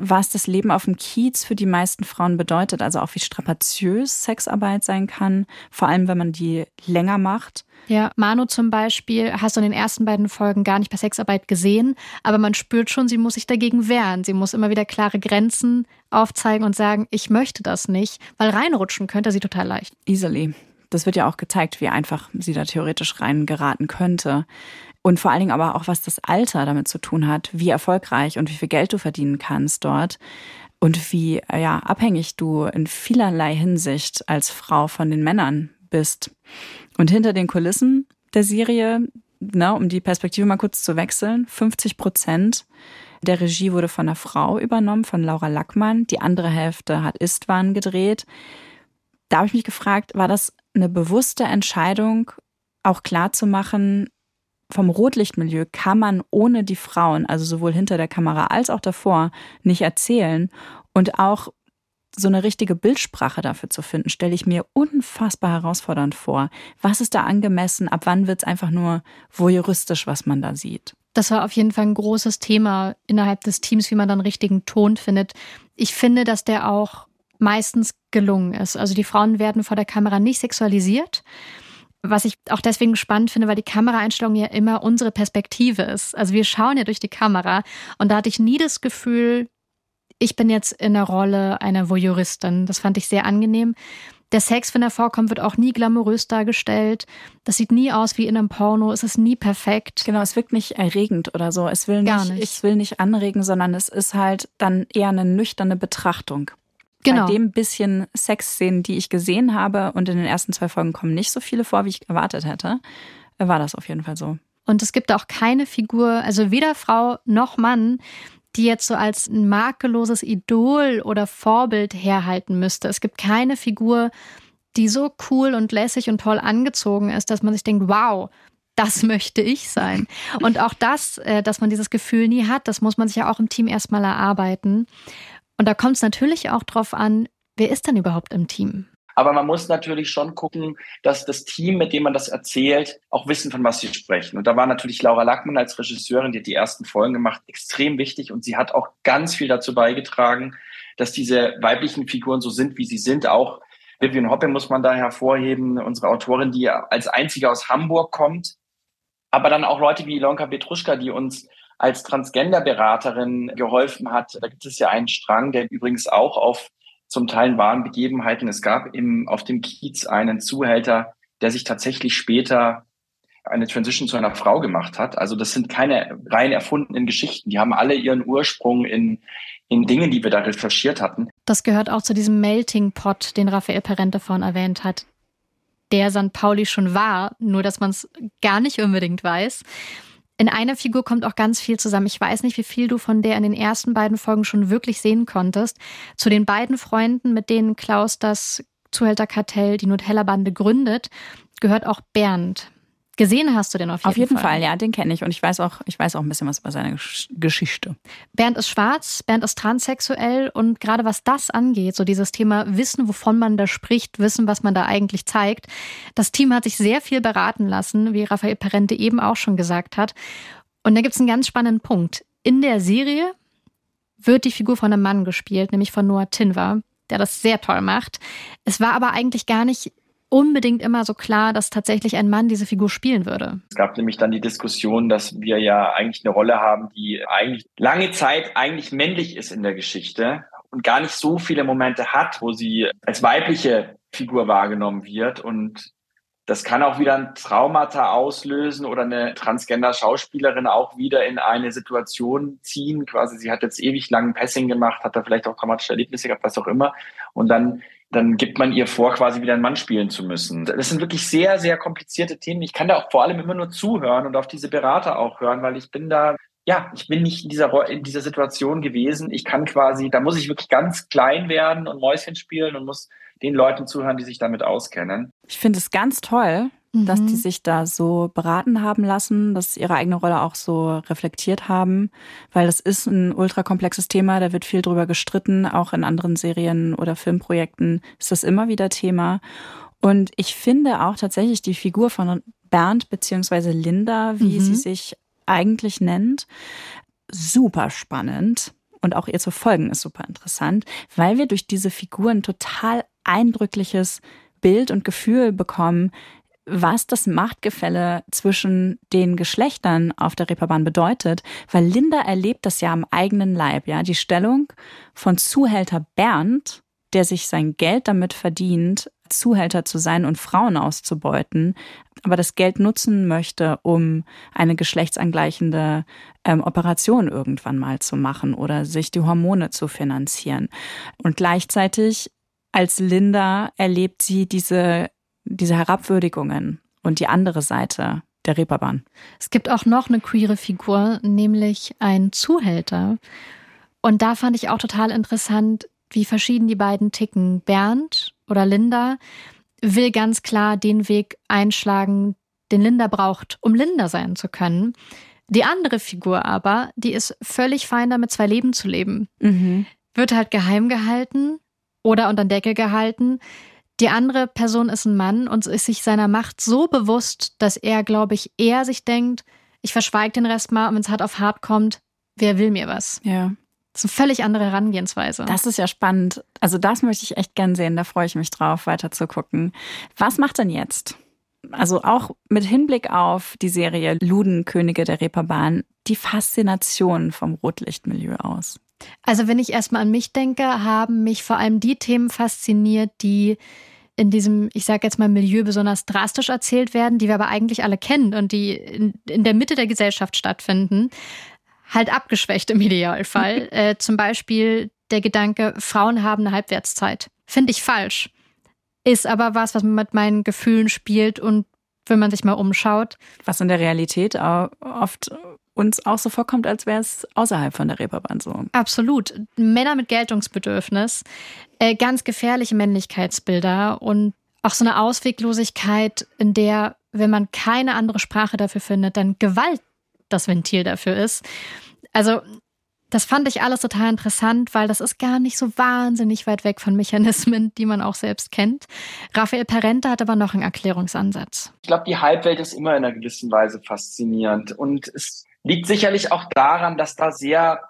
was das Leben auf dem Kiez für die meisten Frauen bedeutet. Also auch wie strapaziös Sexarbeit sein kann, vor allem wenn man die länger macht. Ja, Manu zum Beispiel hast du in den ersten beiden Folgen gar nicht bei Sexarbeit gesehen, aber man spürt schon, sie muss sich dagegen wehren. Sie muss immer wieder klare Grenzen aufzeigen und sagen, ich möchte das nicht, weil reinrutschen könnte sie total leicht. Easily. Das wird ja auch gezeigt, wie einfach sie da theoretisch reingeraten könnte. Und vor allen Dingen aber auch, was das Alter damit zu tun hat, wie erfolgreich und wie viel Geld du verdienen kannst dort und wie ja, abhängig du in vielerlei Hinsicht als Frau von den Männern bist. Und hinter den Kulissen der Serie, na, um die Perspektive mal kurz zu wechseln, 50 Prozent der Regie wurde von einer Frau übernommen, von Laura Lackmann. Die andere Hälfte hat Istvan gedreht. Da habe ich mich gefragt, war das eine bewusste Entscheidung, auch klar zu machen, vom Rotlichtmilieu kann man ohne die Frauen, also sowohl hinter der Kamera als auch davor, nicht erzählen. Und auch so eine richtige Bildsprache dafür zu finden, stelle ich mir unfassbar herausfordernd vor. Was ist da angemessen? Ab wann wird es einfach nur voyeuristisch, was man da sieht? Das war auf jeden Fall ein großes Thema innerhalb des Teams, wie man dann richtigen Ton findet. Ich finde, dass der auch meistens gelungen ist. Also die Frauen werden vor der Kamera nicht sexualisiert. Was ich auch deswegen spannend finde, weil die Kameraeinstellung ja immer unsere Perspektive ist. Also wir schauen ja durch die Kamera und da hatte ich nie das Gefühl, ich bin jetzt in der Rolle einer Voyeuristin. Das fand ich sehr angenehm. Der Sex, wenn er vorkommt, wird auch nie glamourös dargestellt. Das sieht nie aus wie in einem Porno. Es ist nie perfekt. Genau, es wirkt nicht erregend oder so. Es will nicht, Gar nicht. ich will nicht anregen, sondern es ist halt dann eher eine nüchterne Betrachtung. Genau. Bei dem bisschen Sexszenen, die ich gesehen habe, und in den ersten zwei Folgen kommen nicht so viele vor, wie ich erwartet hätte, war das auf jeden Fall so. Und es gibt auch keine Figur, also weder Frau noch Mann, die jetzt so als ein makelloses Idol oder Vorbild herhalten müsste. Es gibt keine Figur, die so cool und lässig und toll angezogen ist, dass man sich denkt, wow, das möchte ich sein. Und auch das, äh, dass man dieses Gefühl nie hat, das muss man sich ja auch im Team erstmal erarbeiten. Und da kommt es natürlich auch drauf an, wer ist denn überhaupt im Team? Aber man muss natürlich schon gucken, dass das Team, mit dem man das erzählt, auch wissen, von was sie sprechen. Und da war natürlich Laura Lackmann als Regisseurin, die hat die ersten Folgen gemacht, extrem wichtig. Und sie hat auch ganz viel dazu beigetragen, dass diese weiblichen Figuren so sind, wie sie sind. Auch Vivian Hoppe muss man da hervorheben, unsere Autorin, die als einzige aus Hamburg kommt. Aber dann auch Leute wie Ilonka Petruschka, die uns als Transgender-Beraterin geholfen hat. Da gibt es ja einen Strang, der übrigens auch auf zum Teil wahren Begebenheiten. Es gab im, auf dem Kiez einen Zuhälter, der sich tatsächlich später eine Transition zu einer Frau gemacht hat. Also das sind keine rein erfundenen Geschichten. Die haben alle ihren Ursprung in, in Dingen, die wir da recherchiert hatten. Das gehört auch zu diesem Melting Pot, den Raphael Perente vorhin erwähnt hat, der St. Pauli schon war, nur dass man es gar nicht unbedingt weiß. In einer Figur kommt auch ganz viel zusammen. Ich weiß nicht, wie viel du von der in den ersten beiden Folgen schon wirklich sehen konntest. Zu den beiden Freunden, mit denen Klaus das Zuhälterkartell, die Nutella-Bande gründet, gehört auch Bernd. Gesehen hast du den auf jeden Fall? Auf jeden Fall, Fall ja, den kenne ich und ich weiß auch, ich weiß auch ein bisschen was über seine Geschichte. Bernd ist schwarz, Bernd ist transsexuell und gerade was das angeht, so dieses Thema Wissen, wovon man da spricht, Wissen, was man da eigentlich zeigt, das Team hat sich sehr viel beraten lassen, wie Raphael Parente eben auch schon gesagt hat. Und da gibt es einen ganz spannenden Punkt. In der Serie wird die Figur von einem Mann gespielt, nämlich von Noah Tinwa, der das sehr toll macht. Es war aber eigentlich gar nicht unbedingt immer so klar, dass tatsächlich ein Mann diese Figur spielen würde. Es gab nämlich dann die Diskussion, dass wir ja eigentlich eine Rolle haben, die eigentlich lange Zeit eigentlich männlich ist in der Geschichte und gar nicht so viele Momente hat, wo sie als weibliche Figur wahrgenommen wird und das kann auch wieder ein Traumata auslösen oder eine Transgender-Schauspielerin auch wieder in eine Situation ziehen. Quasi, sie hat jetzt ewig lang Passing gemacht, hat da vielleicht auch traumatische Erlebnisse gehabt, was auch immer. Und dann dann gibt man ihr vor, quasi wieder einen Mann spielen zu müssen. Das sind wirklich sehr, sehr komplizierte Themen. Ich kann da auch vor allem immer nur zuhören und auf diese Berater auch hören, weil ich bin da, ja, ich bin nicht in dieser, in dieser Situation gewesen. Ich kann quasi, da muss ich wirklich ganz klein werden und Mäuschen spielen und muss den Leuten zuhören, die sich damit auskennen. Ich finde es ganz toll, mhm. dass die sich da so beraten haben lassen, dass ihre eigene Rolle auch so reflektiert haben, weil das ist ein ultra komplexes Thema, da wird viel drüber gestritten, auch in anderen Serien oder Filmprojekten ist das immer wieder Thema. Und ich finde auch tatsächlich die Figur von Bernd beziehungsweise Linda, wie mhm. sie sich eigentlich nennt, super spannend. Und auch ihr zu folgen ist super interessant, weil wir durch diese Figuren total eindrückliches Bild und Gefühl bekommen, was das Machtgefälle zwischen den Geschlechtern auf der Reeperbahn bedeutet, weil Linda erlebt das ja am eigenen Leib, ja, die Stellung von Zuhälter Bernd, der sich sein Geld damit verdient, Zuhälter zu sein und Frauen auszubeuten, aber das Geld nutzen möchte, um eine geschlechtsangleichende ähm, Operation irgendwann mal zu machen oder sich die Hormone zu finanzieren. Und gleichzeitig als Linda erlebt sie diese diese Herabwürdigungen und die andere Seite der Reeperbahn. Es gibt auch noch eine queere Figur, nämlich ein Zuhälter. Und da fand ich auch total interessant, wie verschieden die beiden ticken. Bernd oder Linda will ganz klar den Weg einschlagen, den Linda braucht, um Linda sein zu können. Die andere Figur aber, die ist völlig fein damit, zwei Leben zu leben. Mhm. Wird halt geheim gehalten oder unter den Deckel gehalten. Die andere Person ist ein Mann und ist sich seiner Macht so bewusst, dass er, glaube ich, eher sich denkt, ich verschweige den Rest mal und wenn es hart auf hart kommt, wer will mir was? Ja. Das ist eine völlig andere Herangehensweise. Das ist ja spannend. Also das möchte ich echt gern sehen. Da freue ich mich drauf, weiter zu gucken. Was macht denn jetzt? Also auch mit Hinblick auf die Serie Luden, Könige der Reeperbahn, die Faszination vom Rotlichtmilieu aus. Also wenn ich erstmal an mich denke, haben mich vor allem die Themen fasziniert, die in diesem, ich sage jetzt mal, Milieu besonders drastisch erzählt werden, die wir aber eigentlich alle kennen und die in, in der Mitte der Gesellschaft stattfinden. Halt abgeschwächt im Idealfall. äh, zum Beispiel der Gedanke, Frauen haben eine Halbwertszeit. Finde ich falsch. Ist aber was, was mit meinen Gefühlen spielt und wenn man sich mal umschaut. Was in der Realität oft uns auch so vorkommt, als wäre es außerhalb von der Reeperbahn so. Absolut. Männer mit Geltungsbedürfnis, äh, ganz gefährliche Männlichkeitsbilder und auch so eine Ausweglosigkeit, in der, wenn man keine andere Sprache dafür findet, dann Gewalt das Ventil dafür ist. Also das fand ich alles total interessant, weil das ist gar nicht so wahnsinnig weit weg von Mechanismen, die man auch selbst kennt. Raphael Parente hat aber noch einen Erklärungsansatz. Ich glaube, die Halbwelt ist immer in einer gewissen Weise faszinierend. Und es liegt sicherlich auch daran, dass da sehr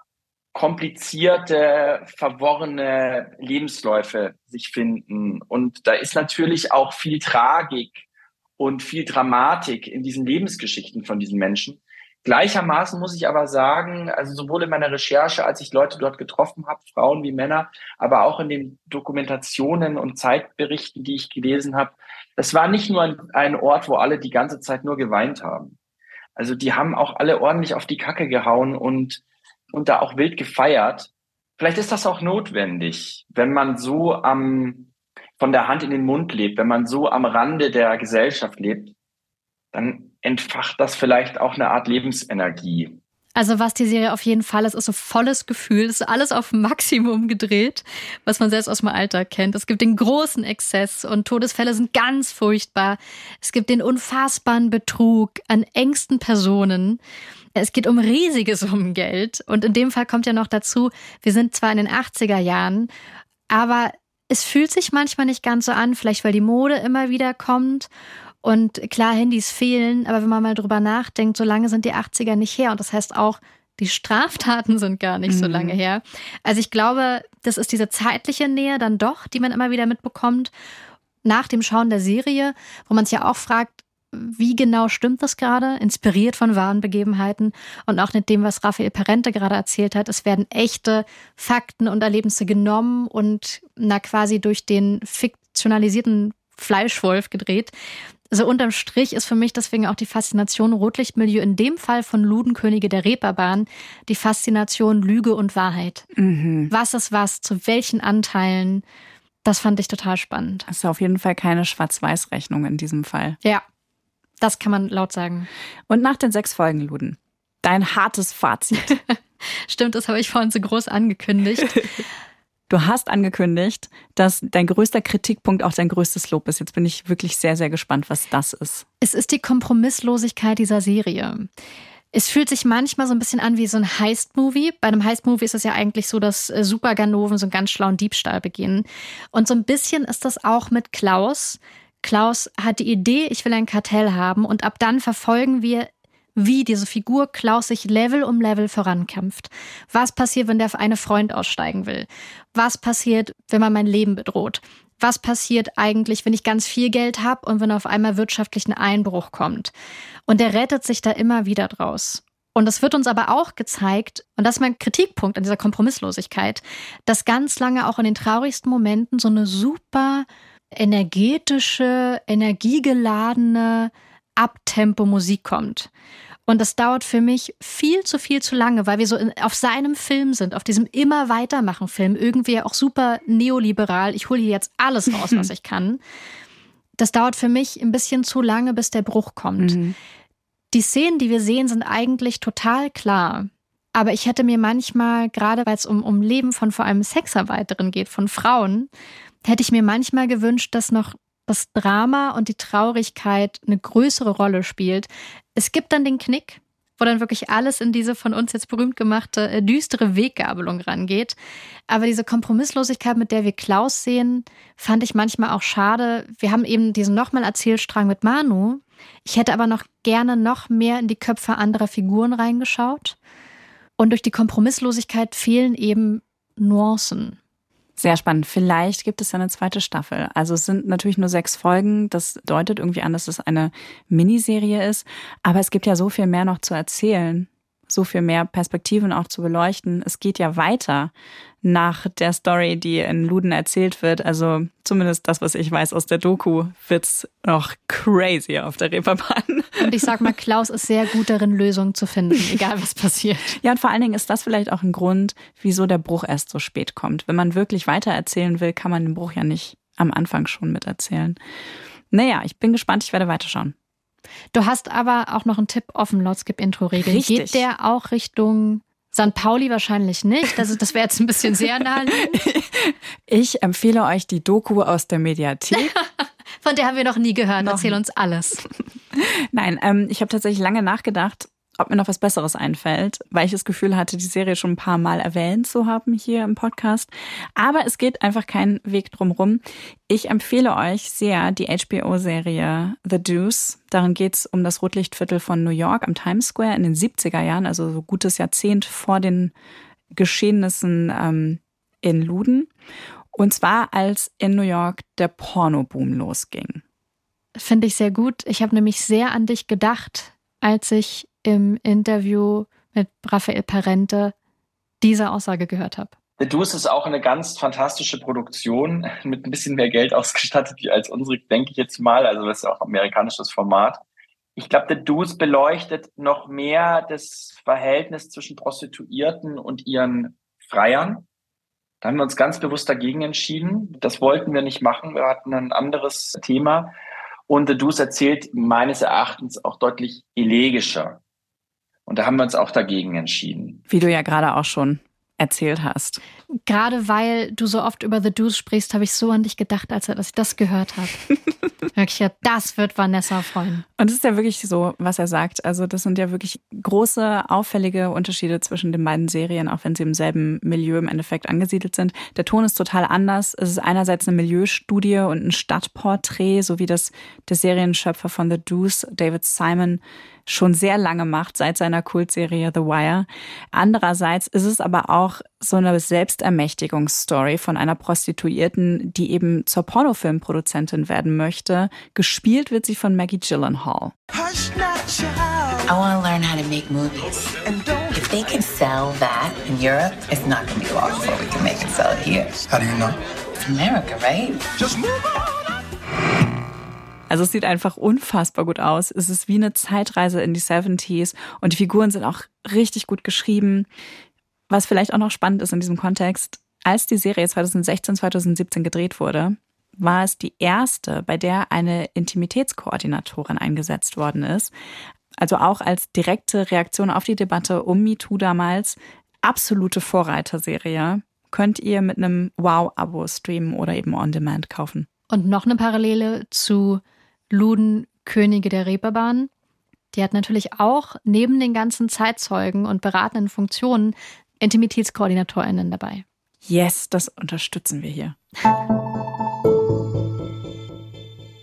komplizierte, verworrene Lebensläufe sich finden. Und da ist natürlich auch viel Tragik und viel Dramatik in diesen Lebensgeschichten von diesen Menschen. Gleichermaßen muss ich aber sagen, also sowohl in meiner Recherche, als ich Leute dort getroffen habe, Frauen wie Männer, aber auch in den Dokumentationen und Zeitberichten, die ich gelesen habe, das war nicht nur ein, Ort, wo alle die ganze Zeit nur geweint haben. Also die haben auch alle ordentlich auf die Kacke gehauen und, und da auch wild gefeiert. Vielleicht ist das auch notwendig, wenn man so am, von der Hand in den Mund lebt, wenn man so am Rande der Gesellschaft lebt, dann entfacht das vielleicht auch eine Art Lebensenergie. Also was die Serie auf jeden Fall ist, ist so volles Gefühl. Es ist alles auf Maximum gedreht, was man selbst aus dem Alltag kennt. Es gibt den großen Exzess und Todesfälle sind ganz furchtbar. Es gibt den unfassbaren Betrug an engsten Personen. Es geht um riesige Summen Geld. Und in dem Fall kommt ja noch dazu, wir sind zwar in den 80er Jahren, aber es fühlt sich manchmal nicht ganz so an, vielleicht weil die Mode immer wieder kommt und klar, Handys fehlen, aber wenn man mal drüber nachdenkt, so lange sind die 80er nicht her. Und das heißt auch, die Straftaten sind gar nicht mhm. so lange her. Also ich glaube, das ist diese zeitliche Nähe dann doch, die man immer wieder mitbekommt nach dem Schauen der Serie, wo man sich ja auch fragt, wie genau stimmt das gerade? Inspiriert von wahren Begebenheiten und auch mit dem, was Raphael Parente gerade erzählt hat. Es werden echte Fakten und Erlebnisse genommen und na quasi durch den fiktionalisierten Fleischwolf gedreht. Also unterm Strich ist für mich deswegen auch die Faszination Rotlichtmilieu in dem Fall von Ludenkönige der Reeperbahn die Faszination Lüge und Wahrheit. Mhm. Was ist was, zu welchen Anteilen? Das fand ich total spannend. Das ist auf jeden Fall keine Schwarz-Weiß-Rechnung in diesem Fall. Ja, das kann man laut sagen. Und nach den sechs Folgen, Luden, dein hartes Fazit. Stimmt, das habe ich vorhin so groß angekündigt. Du hast angekündigt, dass dein größter Kritikpunkt auch dein größtes Lob ist. Jetzt bin ich wirklich sehr, sehr gespannt, was das ist. Es ist die Kompromisslosigkeit dieser Serie. Es fühlt sich manchmal so ein bisschen an wie so ein Heist-Movie. Bei einem Heist-Movie ist es ja eigentlich so, dass äh, Superganoven so einen ganz schlauen Diebstahl begehen. Und so ein bisschen ist das auch mit Klaus. Klaus hat die Idee, ich will ein Kartell haben und ab dann verfolgen wir wie diese Figur Klaus sich Level um Level vorankämpft. Was passiert, wenn der eine Freund aussteigen will? Was passiert, wenn man mein Leben bedroht? Was passiert eigentlich, wenn ich ganz viel Geld habe und wenn auf einmal wirtschaftlich ein Einbruch kommt? Und er rettet sich da immer wieder draus. Und es wird uns aber auch gezeigt, und das ist mein Kritikpunkt an dieser Kompromisslosigkeit, dass ganz lange auch in den traurigsten Momenten so eine super energetische, energiegeladene Abtempo-Musik kommt. Und das dauert für mich viel zu viel zu lange, weil wir so in, auf seinem Film sind, auf diesem immer weitermachen Film, irgendwie auch super neoliberal. Ich hole hier jetzt alles raus, was ich kann. Das dauert für mich ein bisschen zu lange, bis der Bruch kommt. Mhm. Die Szenen, die wir sehen, sind eigentlich total klar. Aber ich hätte mir manchmal, gerade weil es um, um Leben von vor allem Sexarbeiterinnen geht, von Frauen, hätte ich mir manchmal gewünscht, dass noch das Drama und die Traurigkeit eine größere Rolle spielt. Es gibt dann den Knick, wo dann wirklich alles in diese von uns jetzt berühmt gemachte äh, düstere Weggabelung rangeht. Aber diese Kompromisslosigkeit, mit der wir Klaus sehen, fand ich manchmal auch schade. Wir haben eben diesen nochmal Erzählstrang mit Manu. Ich hätte aber noch gerne noch mehr in die Köpfe anderer Figuren reingeschaut. Und durch die Kompromisslosigkeit fehlen eben Nuancen. Sehr spannend. Vielleicht gibt es ja eine zweite Staffel. Also es sind natürlich nur sechs Folgen. Das deutet irgendwie an, dass es eine Miniserie ist. Aber es gibt ja so viel mehr noch zu erzählen so viel mehr Perspektiven auch zu beleuchten. Es geht ja weiter nach der Story, die in Luden erzählt wird. Also zumindest das, was ich weiß aus der Doku, wird's noch crazy auf der Reeperbahn. Und ich sag mal, Klaus ist sehr gut darin, Lösungen zu finden, egal was passiert. Ja, und vor allen Dingen ist das vielleicht auch ein Grund, wieso der Bruch erst so spät kommt. Wenn man wirklich weiter erzählen will, kann man den Bruch ja nicht am Anfang schon miterzählen. Naja, ich bin gespannt, ich werde weiterschauen. Du hast aber auch noch einen Tipp offen laut Skip-Intro-Regeln. Geht der auch Richtung St. Pauli wahrscheinlich nicht. Also das wäre jetzt ein bisschen sehr naheliegend. Ich empfehle euch die Doku aus der Mediathek. Von der haben wir noch nie gehört. Noch Erzähl uns alles. Nein, ähm, ich habe tatsächlich lange nachgedacht, ob mir noch was Besseres einfällt, weil ich das Gefühl hatte, die Serie schon ein paar Mal erwähnt zu haben hier im Podcast. Aber es geht einfach keinen Weg drumrum. Ich empfehle euch sehr die HBO-Serie The Deuce. Darin geht es um das Rotlichtviertel von New York am Times Square in den 70er Jahren, also so gutes Jahrzehnt vor den Geschehnissen ähm, in Luden. Und zwar als in New York der Pornoboom losging. Finde ich sehr gut. Ich habe nämlich sehr an dich gedacht, als ich im Interview mit Raphael Parente diese Aussage gehört habe. The Deuce ist auch eine ganz fantastische Produktion mit ein bisschen mehr Geld ausgestattet als unsere, denke ich jetzt mal. Also das ist auch amerikanisches Format. Ich glaube, The Deuce beleuchtet noch mehr das Verhältnis zwischen Prostituierten und ihren Freiern. Da haben wir uns ganz bewusst dagegen entschieden. Das wollten wir nicht machen. Wir hatten ein anderes Thema. Und The Deuce erzählt meines Erachtens auch deutlich elegischer. Und da haben wir uns auch dagegen entschieden. Wie du ja gerade auch schon erzählt hast. Gerade weil du so oft über The Deuce sprichst, habe ich so an dich gedacht, als, ich das gehört habe. wirklich, ja, das wird Vanessa freuen. Und es ist ja wirklich so, was er sagt. Also das sind ja wirklich große, auffällige Unterschiede zwischen den beiden Serien, auch wenn sie im selben Milieu im Endeffekt angesiedelt sind. Der Ton ist total anders. Es ist einerseits eine Milieustudie und ein Stadtporträt, so wie das der Serienschöpfer von The Deuce, David Simon, schon sehr lange macht, seit seiner Kultserie The Wire. Andererseits ist es aber auch so eine Selbstermächtigungsstory von einer Prostituierten, die eben zur Pornofilmproduzentin werden möchte. Gespielt wird sie von Maggie Gyllenhaal. I want to learn how to make movies. If they can sell that in Europe, it's not going to be long before we can make it sell it here. How do you know? It's America, right? Just move on. Also es sieht einfach unfassbar gut aus. Es ist wie eine Zeitreise in die 70s und die Figuren sind auch richtig gut geschrieben. Was vielleicht auch noch spannend ist in diesem Kontext, als die Serie 2016, 2017 gedreht wurde, war es die erste, bei der eine Intimitätskoordinatorin eingesetzt worden ist. Also auch als direkte Reaktion auf die Debatte um MeToo damals. Absolute Vorreiterserie. Könnt ihr mit einem Wow-Abo streamen oder eben on demand kaufen. Und noch eine Parallele zu Luden Könige der Reeperbahn. Die hat natürlich auch neben den ganzen Zeitzeugen und beratenden Funktionen IntimitätskoordinatorInnen dabei. Yes, das unterstützen wir hier.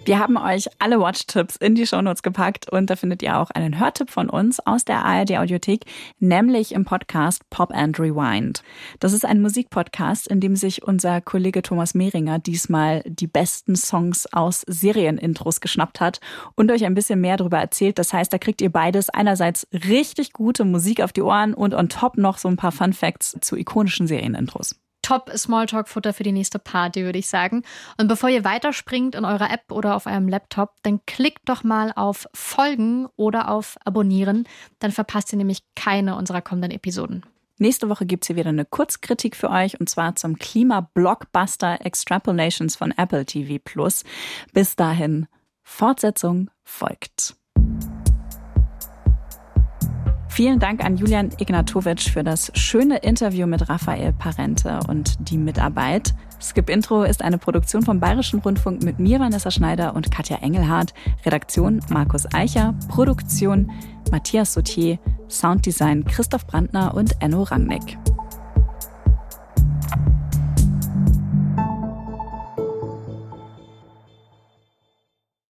Wir haben euch alle Watch-Tipps in die Shownotes gepackt und da findet ihr auch einen Hörtipp von uns aus der ARD Audiothek, nämlich im Podcast Pop and Rewind. Das ist ein Musikpodcast, in dem sich unser Kollege Thomas Mehringer diesmal die besten Songs aus Serienintros geschnappt hat und euch ein bisschen mehr darüber erzählt. Das heißt, da kriegt ihr beides einerseits richtig gute Musik auf die Ohren und on top noch so ein paar Fun Facts zu ikonischen Serienintros. Top-Smalltalk-Futter für die nächste Party, würde ich sagen. Und bevor ihr weiterspringt in eurer App oder auf eurem Laptop, dann klickt doch mal auf Folgen oder auf Abonnieren. Dann verpasst ihr nämlich keine unserer kommenden Episoden. Nächste Woche gibt es hier wieder eine Kurzkritik für euch und zwar zum Klima-Blockbuster Extrapolations von Apple TV Plus. Bis dahin, Fortsetzung folgt. Vielen Dank an Julian Ignatowitsch für das schöne Interview mit Raphael Parente und die Mitarbeit. Skip Intro ist eine Produktion vom Bayerischen Rundfunk mit mir, Vanessa Schneider und Katja Engelhardt. Redaktion Markus Eicher, Produktion Matthias Sautier, Sounddesign Christoph Brandner und Enno Rangnick.